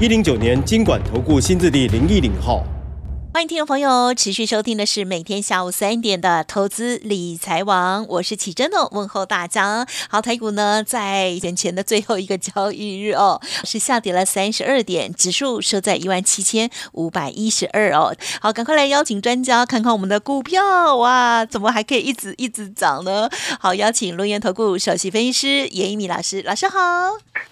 一零九年金管投顾新字第零一零号。欢迎听众朋友持续收听的是每天下午三点的投资理财网，我是启珍哦，问候大家。好，台股呢在眼前的最后一个交易日哦，是下跌了三十二点，指数收在一万七千五百一十二哦。好，赶快来邀请专家看看我们的股票哇，怎么还可以一直一直涨呢？好，邀请龙岩投顾首席分析师严一米老师，老师好。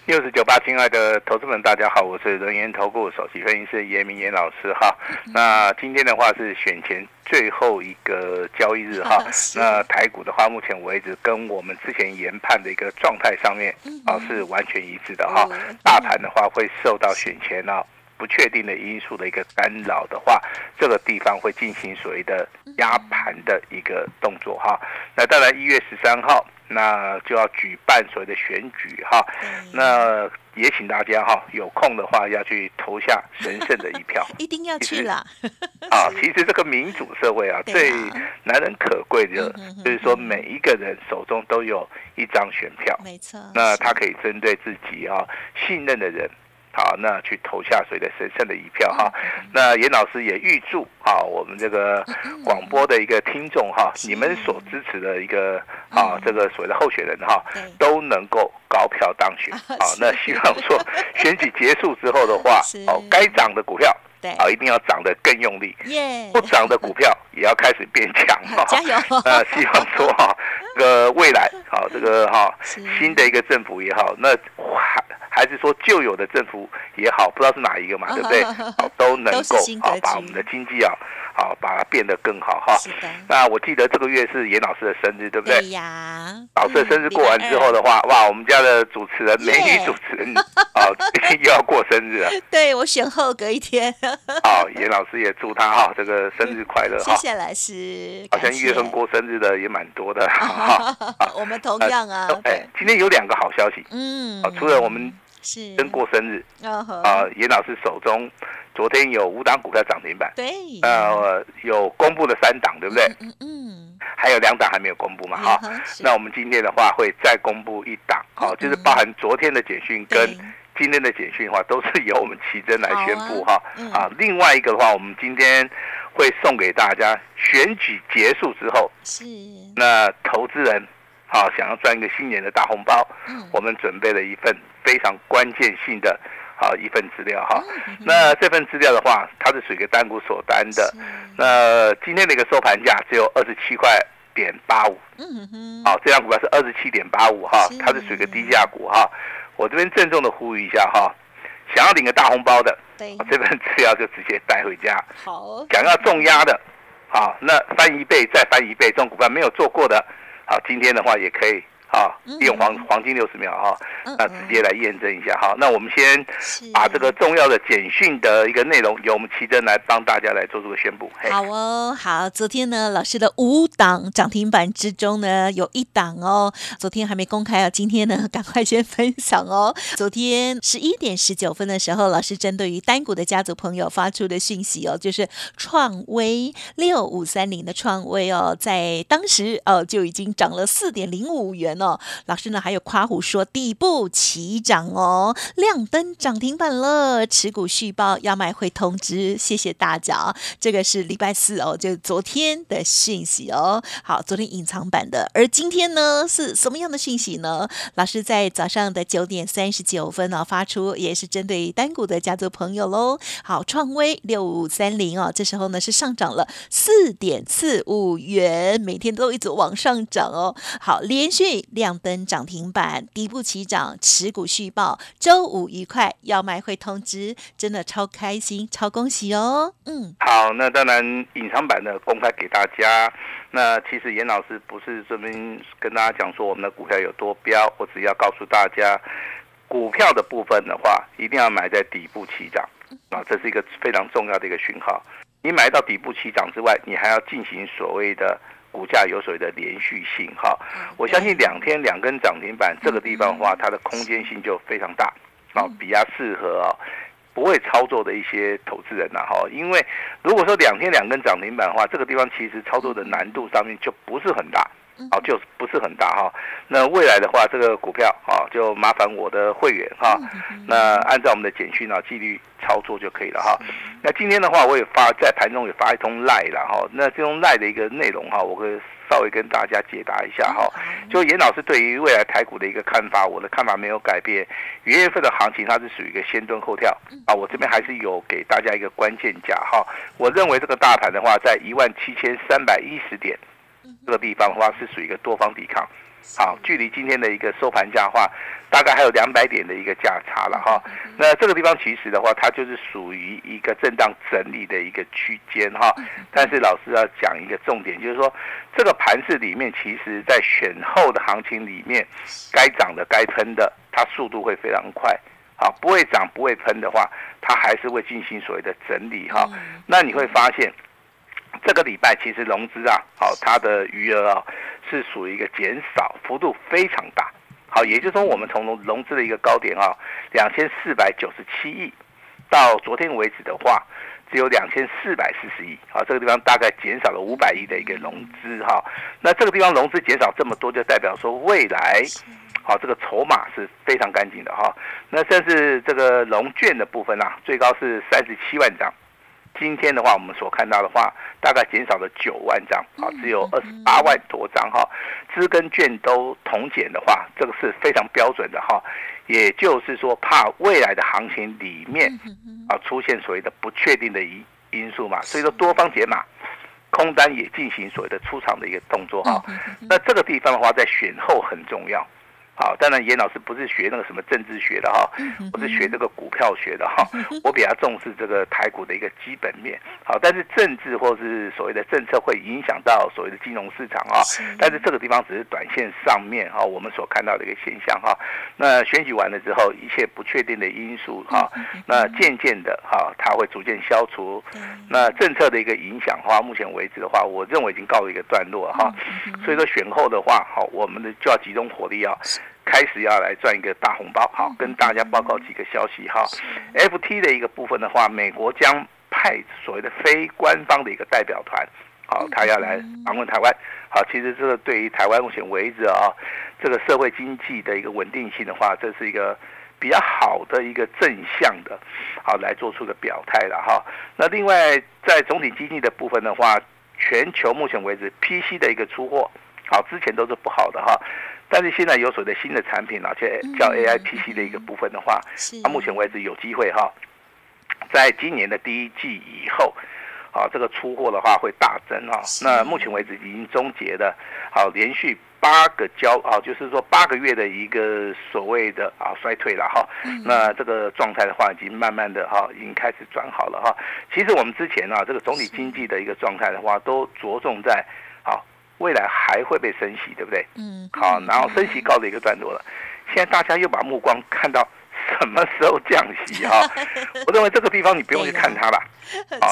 六十九八，亲爱的投资们，大家好，我是龙岩投顾首席分析师严明严老师哈。那今天的话是选前最后一个交易日哈，那台股的话，目前为止跟我们之前研判的一个状态上面啊是完全一致的哈。大盘的话会受到选前啊不确定的因素的一个干扰的话，这个地方会进行所谓的压盘的一个动作哈。那当然一月十三号。那就要举办所谓的选举哈，那也请大家哈有空的话要去投下神圣的一票，一定要去啦。啊，其实这个民主社会啊，最难能可贵的，就是说每一个人手中都有一张选票，没错。那他可以针对自己啊信任的人。好，那去投下谁的神圣的一票哈。那严老师也预祝啊，我们这个广播的一个听众哈，你们所支持的一个啊，这个所谓的候选人哈，都能够高票当选。好，那希望说 选举结束之后的话，哦，该涨的股票，啊，一定要涨得更用力。不涨的股票也要开始变强哈。加油！呃，希望说哈，这个未来好，这个哈新的一个政府也好，那还。是说旧有的政府也好，不知道是哪一个嘛，对不对？好，都能够啊，把我们的经济啊，好把它变得更好哈。那我记得这个月是严老师的生日，对不对？对呀。老师的生日过完之后的话，哇，我们家的主持人美女主持人啊，又要过生日了。对我选后隔一天。好，严老师也祝他哈，这个生日快乐哈。谢谢老师。好像一月份过生日的也蛮多的 哈。我们同样啊。哎，今天有两个好消息。嗯。除了我们。是跟过生日啊！严老师手中昨天有五档股票涨停板，对，呃，有公布的三档，对不对？嗯嗯，还有两档还没有公布嘛？哈，那我们今天的话会再公布一档，好，就是包含昨天的简讯跟今天的简讯的话，都是由我们奇珍来宣布哈。啊，另外一个的话，我们今天会送给大家选举结束之后，是那投资人好想要赚一个新年的大红包，我们准备了一份。非常关键性的啊一份资料哈，那这份资料的话，它是属于单股锁单的，那今天的一个收盘价只有二十七块点八五，嗯哼，好，这张股票是二十七点八五哈，它是属于个低价股哈，我这边郑重的呼吁一下哈，想要领个大红包的，对，这份资料就直接带回家，好，想要重压的，好，那翻一倍再翻一倍，这种股票没有做过的，好，今天的话也可以。啊，利用黄黄金六十秒哈，那直接来验证一下哈。那我们先把这个重要的简讯的一个内容，由我们奇珍来帮大家来做这个宣布。好哦，好，昨天呢，老师的五档涨停板之中呢，有一档哦，昨天还没公开啊，今天呢，赶快先分享哦。昨天十一点十九分的时候，老师针对于单股的家族朋友发出的讯息哦，就是创威六五三零的创威哦，在当时哦就已经涨了四点零五元哦，哦老师呢还有夸虎说底部起涨哦，亮灯涨停板了，持股续报要卖会通知，谢谢大家。这个是礼拜四哦，就昨天的讯息哦。好，昨天隐藏版的，而今天呢是什么样的讯息呢？老师在早上的九点三十九分呢发出，也是针对单股的家族朋友喽。好，创威六五三零哦，这时候呢是上涨了四点四五元，每天都一直往上涨哦。好，连续。亮灯涨停板，底部起涨，持股续报，周五愉快，要卖会通知，真的超开心，超恭喜哦！嗯，好，那当然隐藏版的公开给大家。那其实严老师不是这边跟大家讲说我们的股票有多标，我只要告诉大家，股票的部分的话，一定要买在底部起涨啊，这是一个非常重要的一个讯号。你买到底部起涨之外，你还要进行所谓的股价有所谓的连续性哈。我相信两天两根涨停板这个地方的话，它的空间性就非常大啊，比较适合啊不会操作的一些投资人呐哈。因为如果说两天两根涨停板的话，这个地方其实操作的难度上面就不是很大。哦，就不是很大哈。那未来的话，这个股票啊，就麻烦我的会员哈。那按照我们的简讯啊，纪律操作就可以了哈。那今天的话，我也发在盘中也发一通赖了哈。那这种赖的一个内容哈，我会稍微跟大家解答一下哈。就严老师对于未来台股的一个看法，我的看法没有改变。元月份的行情它是属于一个先蹲后跳啊。我这边还是有给大家一个关键价哈。我认为这个大盘的话，在一万七千三百一十点。这个地方的话是属于一个多方抵抗，好，距离今天的一个收盘价的话，大概还有两百点的一个价差了哈。那这个地方其实的话，它就是属于一个震荡整理的一个区间哈。但是老师要讲一个重点，就是说这个盘市里面，其实在选后的行情里面，该涨的、该喷的，它速度会非常快。好，不会涨、不会喷的话，它还是会进行所谓的整理哈。那你会发现。这个礼拜其实融资啊，好，它的余额啊是属于一个减少幅度非常大，好，也就是说我们从融融资的一个高点啊，两千四百九十七亿，到昨天为止的话，只有两千四百四十亿，好，这个地方大概减少了五百亿的一个融资哈，那这个地方融资减少这么多，就代表说未来，好，这个筹码是非常干净的哈，那甚至这个融券的部分啊，最高是三十七万张。今天的话，我们所看到的话，大概减少了九万张，啊，只有二十八万多张哈。资跟券都同减的话，这个是非常标准的哈。也就是说，怕未来的行情里面啊出现所谓的不确定的因因素嘛，所以说多方解码，空单也进行所谓的出场的一个动作哈。那这个地方的话，在选后很重要。好，当然严老师不是学那个什么政治学的哈，我是学这个股票学的哈。我比较重视这个台股的一个基本面。好，但是政治或是所谓的政策会影响到所谓的金融市场啊。但是这个地方只是短线上面哈，我们所看到的一个现象哈。那选举完了之后，一切不确定的因素哈，那渐渐的哈，它会逐渐消除。那政策的一个影响的话，目前为止的话，我认为已经告一个段落哈。所以说选后的话，好，我们的就要集中火力啊。开始要来赚一个大红包，好，跟大家报告几个消息哈。F T 的一个部分的话，美国将派所谓的非官方的一个代表团，好，他要来访问台湾，好，其实这个对于台湾目前为止啊，这个社会经济的一个稳定性的话，这是一个比较好的一个正向的，好来做出个表态了哈。那另外在总体经济的部分的话，全球目前为止 P C 的一个出货，好，之前都是不好的哈。但是现在有所谓的新的产品，而且叫 A I P C 的一个部分的话，到目前为止有机会哈，在今年的第一季以后，啊，这个出货的话会大增哈。那目前为止已经终结的，好，连续八个交啊，就是说八个月的一个所谓的啊衰退了哈。那这个状态的话，已经慢慢的哈，已经开始转好了哈。其实我们之前啊，这个总体经济的一个状态的话，都着重在好。未来还会被升息，对不对？嗯，好，然后升息告了一个段落了，现在大家又把目光看到什么时候降息哈？我认为这个地方你不用去看它了，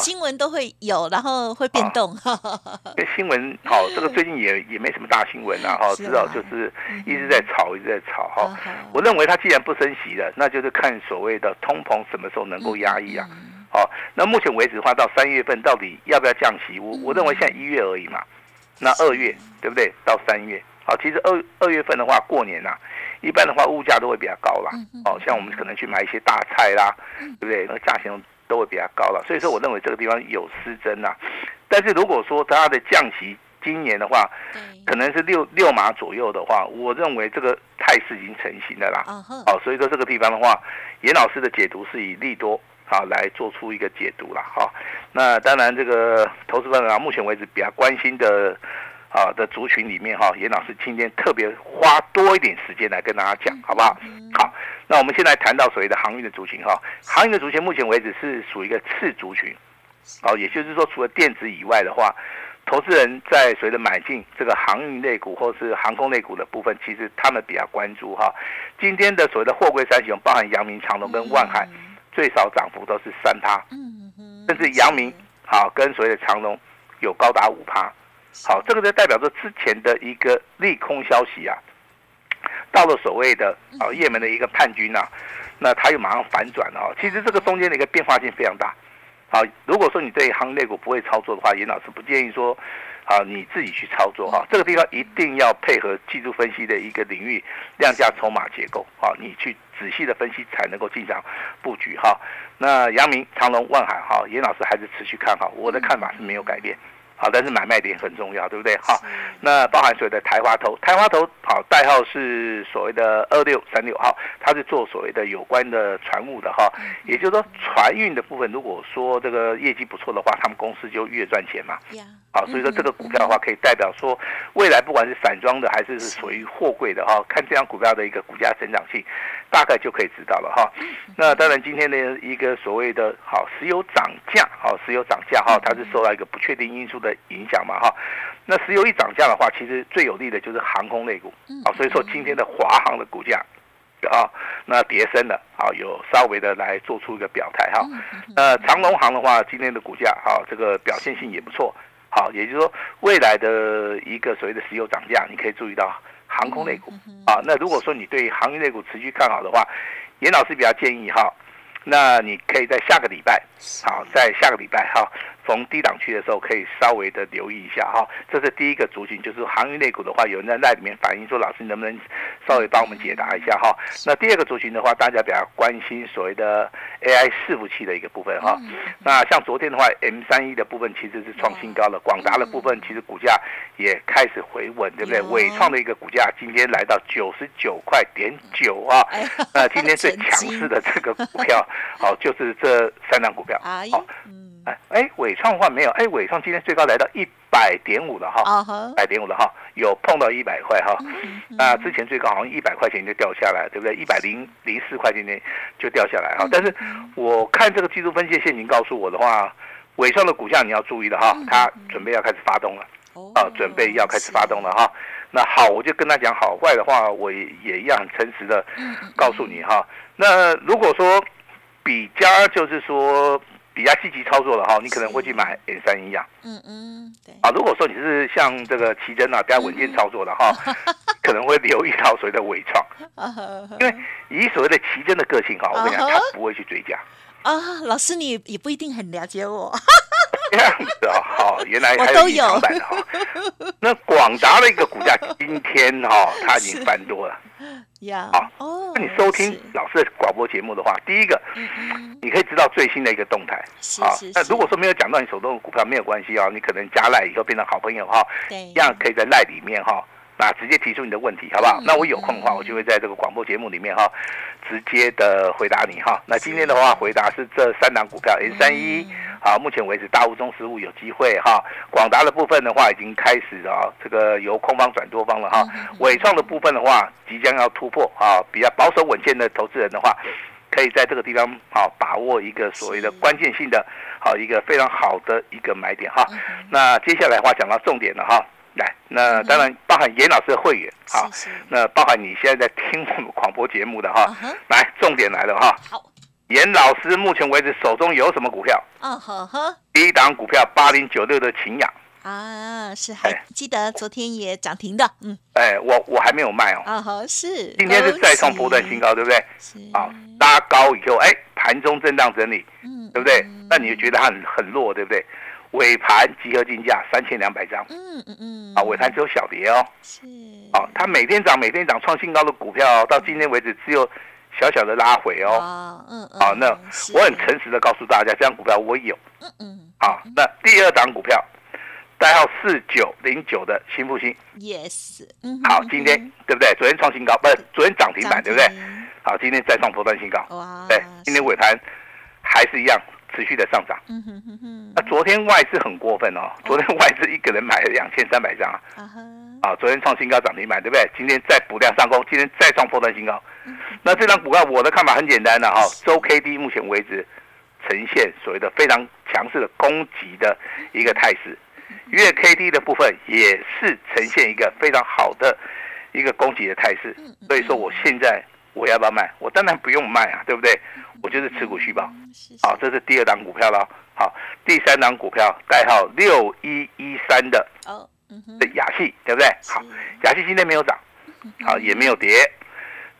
新闻都会有，然后会变动。这新闻好，这个最近也也没什么大新闻啊，哈，至少就是一直在炒，一直在炒哈。我认为它既然不升息了，那就是看所谓的通膨什么时候能够压抑啊。好，那目前为止的话，到三月份到底要不要降息？我我认为现在一月而已嘛。那二月对不对？到三月，好，其实二二月份的话，过年呐，一般的话物价都会比较高啦。哦，像我们可能去买一些大菜啦，对不对？那个价钱都会比较高了。所以说，我认为这个地方有失真呐。但是如果说它的降息今年的话，可能是六六码左右的话，我认为这个态势已经成型的啦。哦，所以说这个地方的话，严老师的解读是以利多。好，来做出一个解读了哈。那当然，这个投资朋友啊，目前为止比较关心的啊的族群里面哈，严老师今天特别花多一点时间来跟大家讲，好不好？好，那我们现在谈到所谓的航运的族群哈，航运的族群目前为止是属于一个次族群，哦，也就是说，除了电子以外的话，投资人在随着买进这个航运类股或是航空类股的部分，其实他们比较关注哈。今天的所谓的货柜三雄，包含阳明、长隆跟万海，最少涨幅都是三趴，嗯甚至阳明好跟所谓的长隆有高达五趴。好，这个就代表着之前的一个利空消息啊，到了所谓的啊也门的一个叛军呐，那它又马上反转了。其实这个中间的一个变化性非常大。好，如果说你对行业股不会操作的话，严老师不建议说，啊你自己去操作哈。这个地方一定要配合技术分析的一个领域，量价筹码结构，啊，你去仔细的分析才能够进场布局哈。那阳明、长隆、万海哈，严老师还是持续看好，我的看法是没有改变。好，但是买卖点很重要，对不对？好，那包含所谓的台华头，台华头好，代号是所谓的二六三六号，它是做所谓的有关的船务的哈，也就是说船运的部分，如果说这个业绩不错的话，他们公司就越赚钱嘛。好，所以说这个股票的话，可以代表说未来不管是散装的还是是属于货柜的哈，看这张股票的一个股价成长性，大概就可以知道了哈。那当然今天的一个所谓的好石油涨价，好石油涨价哈，它是受到一个不确定因素的。影响嘛哈，那石油一涨价的话，其实最有利的就是航空类股啊，所以说今天的华航的股价啊，那跌升了啊，有稍微的来做出一个表态哈。呃，长龙航的话，今天的股价啊，这个表现性也不错，好，也就是说未来的一个所谓的石油涨价，你可以注意到航空类股啊。那如果说你对航运类股持续看好的话，严老师比较建议哈，那你可以在下个礼拜，好，在下个礼拜哈。逢低档区的时候，可以稍微的留意一下哈。这是第一个族群，就是航运类股的话，有人在那里面反映说，老师你能不能稍微帮我们解答一下哈？那第二个族群的话，大家比较关心所谓的 AI 伺服器的一个部分哈。那像昨天的话，M 三一的部分其实是创新高了，广达的部分其实股价也开始回稳，对不对？伟创的一个股价今天来到九十九块点九啊。那今天最强势的这个股票，好，就是这三张股票。好。哎哎，伟创的话没有，哎，伟创今天最高来到一百点五了哈，百点五了哈，有碰到一百块哈，那之前最高好像一百块钱就掉下来，对不对？一百零零四块钱就就掉下来哈，但是我看这个技术分析的陷阱告诉我的话，尾上的股价你要注意了哈，它准备要开始发动了，啊，准备要开始发动了哈，那好，我就跟他讲好坏的话，我也一样很诚实的告诉你哈，那如果说比较就是说。比较积极操作的哈，你可能会去买 A 三一样。嗯嗯，对。啊，如果说你是像这个奇珍啊，比较稳健操作的哈，可能会留意到所谓的伪创。因为以所谓的奇珍的个性哈，我跟你讲，他不会去追加。啊，老师你也不一定很了解我。这样子啊，好，原来 还有隐藏版的哈。那广达的一个股价今天哈，它已经翻多了。呀，哦，那你收听老师的广播节目的话，第一个，你可以知道最新的一个动态。啊，那如果说没有讲到你手中的股票，没有关系啊，你可能加赖以后变成好朋友哈，一样可以在赖里面哈。那直接提出你的问题，好不好？那我有空的话，我就会在这个广播节目里面哈，直接的回答你哈。那今天的话，回答是这三档股票，N 三一，好，目前为止大物中实物有机会哈。广达的部分的话，已经开始啊，这个由空方转多方了哈。伟创的部分的话，即将要突破啊，比较保守稳健的投资人的话，可以在这个地方好把握一个所谓的关键性的，好一个非常好的一个买点哈。那接下来的话讲到重点了哈。来，那当然包含严老师的会员哈，那包含你现在在听我们广播节目的哈，来，重点来了哈。好，严老师目前为止手中有什么股票？嗯呵呵，第一档股票八零九六的秦雅啊，是还记得昨天也涨停的，嗯，哎，我我还没有卖哦，啊好是，今天是再创波段新高，对不对？是啊，拉高以后，哎，盘中震荡整理，嗯，对不对？那你就觉得它很很弱，对不对？尾盘集合竞价三千两百张，嗯嗯嗯，啊，尾盘只有小跌哦，是，啊，它每天涨，每天涨，创新高的股票，到今天为止只有小小的拉回哦，啊，嗯嗯，啊，那我很诚实的告诉大家，这张股票我有，嗯嗯，啊，那第二档股票，代号四九零九的新复兴，yes，嗯，好，今天对不对？昨天创新高，不是昨天涨停板，对不对？好，今天再创波段新高，哇，对，今天尾盘还是一样。持续的上涨，嗯哼哼哼。那昨天外资很过分哦，昨天外资一个人买了两千三百张啊，啊，昨天创新高涨停板，对不对？今天再补量上攻，今天再创破断新高。那这张股票我的看法很简单的哈，周 K D 目前为止呈现所谓的非常强势的攻击的一个态势，月 K D 的部分也是呈现一个非常好的一个攻击的态势，所以说我现在我要不要卖？我当然不用卖啊，对不对？我就是持股续保。好，这是第二档股票了。好，第三档股票代号六一一三的哦，的雅戏，对不对？好，雅戏今天没有涨，好也没有跌。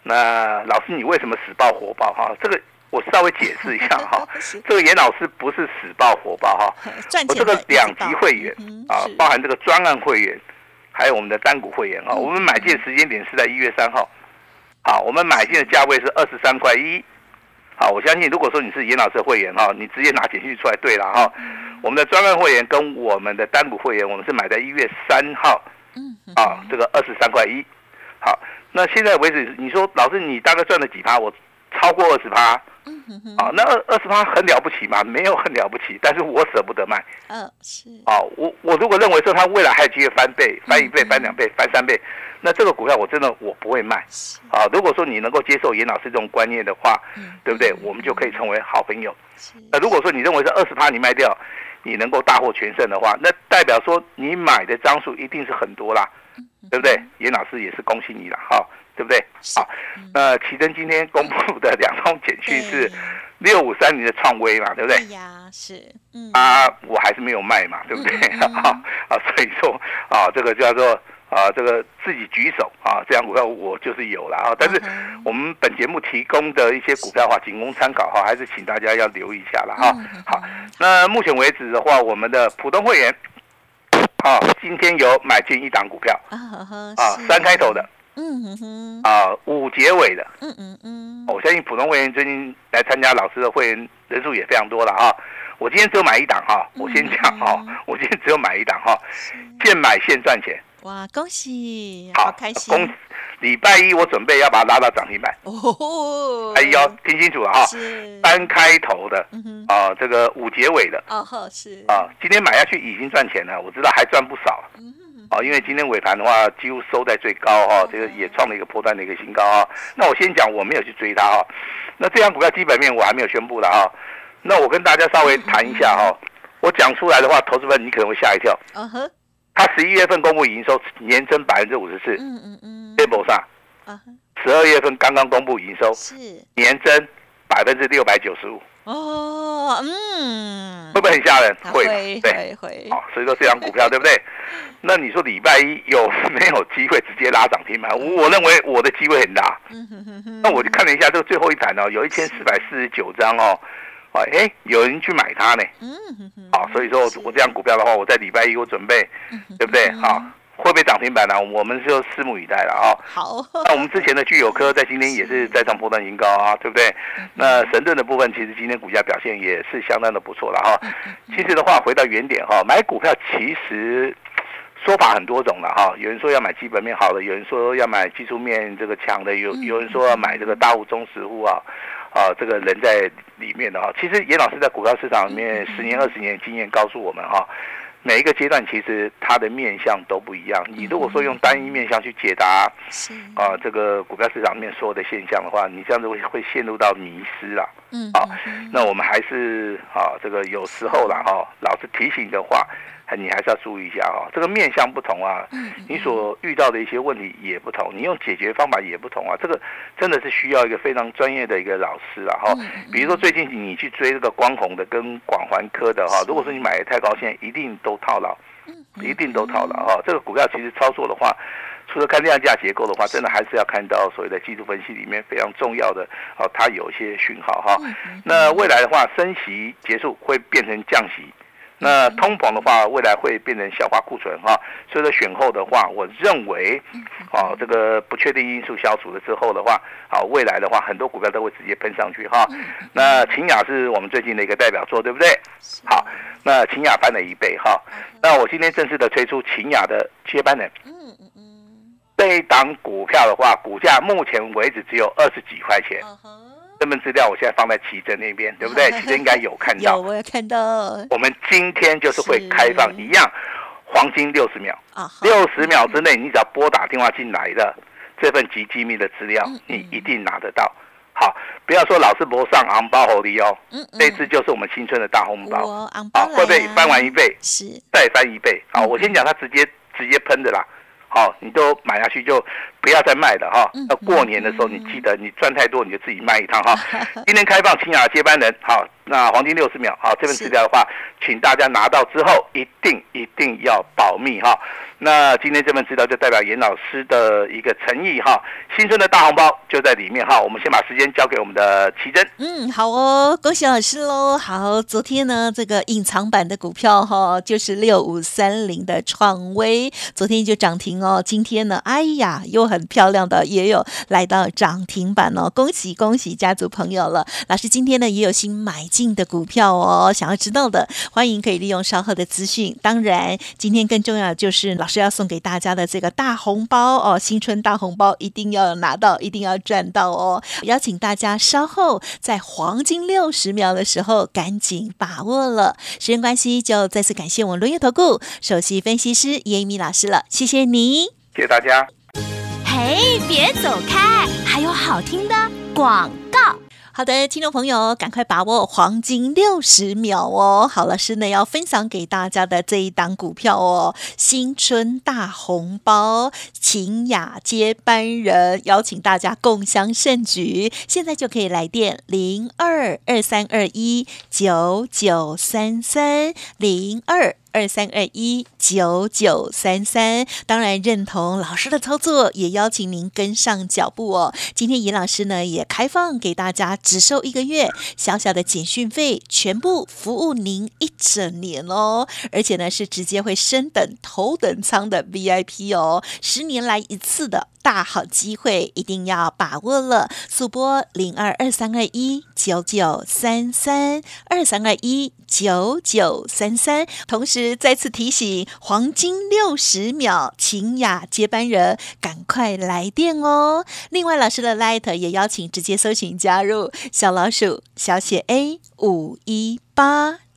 那老师你为什么死爆活爆哈？这个我稍微解释一下哈。这个严老师不是死爆活爆哈，我这个两级会员啊，包含这个专案会员，还有我们的单股会员啊。我们买进时间点是在一月三号，好，我们买进的价位是二十三块一。好，我相信如果说你是严老师的会员哈，你直接拿简讯出来对了哈。我们的专案会员跟我们的单股会员，我们是买在一月三号，嗯，啊，这个二十三块一。好，那现在为止，你说老师你大概赚了几趴？我超过二十趴。嗯哼哼，啊，那二二十趴很了不起吗？没有很了不起，但是我舍不得卖。嗯，是。啊，我我如果认为说它未来还有机会翻倍、翻一倍、翻两倍、翻三倍，那这个股票我真的我不会卖。啊，如果说你能够接受严老师这种观念的话，对不对？我们就可以成为好朋友。那如果说你认为是二十趴你卖掉，你能够大获全胜的话，那代表说你买的张数一定是很多啦，对不对？严老师也是恭喜你了，哈。对不对？好，那奇珍今天公布的两通简讯是六五三零的创威嘛，对不对？对呀，是。嗯啊，我还是没有卖嘛，对不对？啊啊，所以说啊，这个叫做啊，这个自己举手啊，这样股票我就是有了啊。但是我们本节目提供的一些股票的话，仅供参考哈，还是请大家要留意一下了哈。好，那目前为止的话，我们的普通会员啊，今天有买进一档股票。啊，啊，三开头的。嗯哼哼啊，五结尾的，嗯嗯嗯，我相信普通会员最近来参加老师的会员人数也非常多了啊。我今天只有买一档哈，我先讲哈，我今天只有买一档哈，现买现赚钱。哇，恭喜，好开心。恭礼拜一我准备要把它拉到涨停板。哦，哎呦，听清楚了哈，单开头的，啊，这个五结尾的，哦呵，是啊，今天买下去已经赚钱了，我知道还赚不少。哦，因为今天尾盘的话，几乎收在最高哈，这个也创了一个破断的一个新高啊。那我先讲，我没有去追它哈。那这张股票基本面我还没有宣布的哈。那我跟大家稍微谈一下哈。我讲出来的话，投资们你可能会吓一跳。嗯哼。它十一月份公布营收年增百分之五十四。嗯嗯嗯。p 上。十二月份刚刚公布营收是年增百分之六百九十五。哦，嗯，会不会很吓人？会，对，会。好，所以说这张股票对不对？那你说礼拜一有没有机会直接拉涨停板？我认为我的机会很大。那我就看了一下这个最后一盘哦，有一千四百四十九张哦，哎，有人去买它呢。嗯好，所以说我这样股票的话，我在礼拜一我准备，对不对？好。会不会涨停板呢？我们就拭目以待了啊！好，那我们之前的聚友科在今天也是再创波段新高啊，对不对？那神盾的部分其实今天股价表现也是相当的不错了哈。其实的话，回到原点哈，买股票其实说法很多种了哈。有人说要买基本面好的，有人说要买技术面这个强的，有有人说要买这个大户中实户啊啊，这个人在里面的哈。其实严老师在股票市场里面十年二十年经验告诉我们哈。每一个阶段其实它的面相都不一样。你如果说用单一面相去解答，啊，这个股票市场面所有的现象的话，你这样子会会陷入到迷失了。嗯，啊，那我们还是啊，这个有时候了哈，老师提醒的话。你还是要注意一下哈，这个面相不同啊，你所遇到的一些问题也不同，你用解决方法也不同啊，这个真的是需要一个非常专业的一个老师了哈。比如说最近你去追这个光弘的跟广环科的哈，如果说你买的太高，现在一定都套牢，一定都套牢哈。这个股票其实操作的话，除了看量价结构的话，真的还是要看到所谓的技术分析里面非常重要的哦，它有一些讯号哈。那未来的话，升息结束会变成降息。那通膨的话，未来会变成消化库存哈，所以说选后的话，我认为，啊，这个不确定因素消除了之后的话，好，未来的话，很多股票都会直接喷上去哈。那秦雅是我们最近的一个代表作，对不对？好，那秦雅翻了一倍哈。那我今天正式的推出秦雅的接班人。嗯嗯嗯。这一档股票的话，股价目前为止只有二十几块钱。这份资料我现在放在奇珍那边，对不对？奇珍应该有看到，有我有看到。我们今天就是会开放一样，黄金六十秒啊，六十秒之内，你只要拨打电话进来的这份极机密的资料，你一定拿得到。好，不要说老是不上昂包红利哦，嗯嗯，这次就是我们新春的大红包，我昂包啊，会不会翻完一倍是，再翻一倍？好，嗯我先讲它直接直接喷的啦。好，你都买下去就不要再卖了哈嗯。那过年的时候，你记得你赚太多你就自己卖一趟哈。今天开放清雅接班人，好，那黄金六十秒，好，这份资料的话，请大家拿到之后一定一定要保密哈。那今天这份资料就代表严老师的一个诚意哈，新春的大红包就在里面哈。我们先把时间交给我们的奇珍。嗯，好哦，恭喜老师喽！好，昨天呢，这个隐藏版的股票哈、就是六五三零的创威，昨天就涨停哦。今天呢，哎呀，又很漂亮的，也有来到涨停板哦，恭喜恭喜家族朋友了。老师今天呢也有新买进的股票哦，想要知道的，欢迎可以利用稍后的资讯。当然，今天更重要的就是老师要送给大家的这个大红包哦，新春大红包一定要拿到，一定要赚到哦！邀请大家稍后在黄金六十秒的时候赶紧把握了。时间关系，就再次感谢我们轮月投顾首席分析师叶一鸣老师了，谢谢你。谢谢大家。嘿，别走开，还有好听的广告。好的，听众朋友，赶快把握黄金六十秒哦！好，了师呢要分享给大家的这一档股票哦，新春大红包，秦雅接班人，邀请大家共襄盛举。现在就可以来电零二二三二一九九三三零二。二三二一九九三三，当然认同老师的操作，也邀请您跟上脚步哦。今天严老师呢也开放给大家，只收一个月，小小的简讯费，全部服务您一整年哦。而且呢是直接会升等头等舱的 VIP 哦，十年来一次的。大好机会，一定要把握了！速播零二二三二一九九三三二三二一九九三三。同时再次提醒，黄金六十秒，秦雅接班人，赶快来电哦！另外，老师的 Light 也邀请直接搜寻加入小老鼠小写 A 五一八。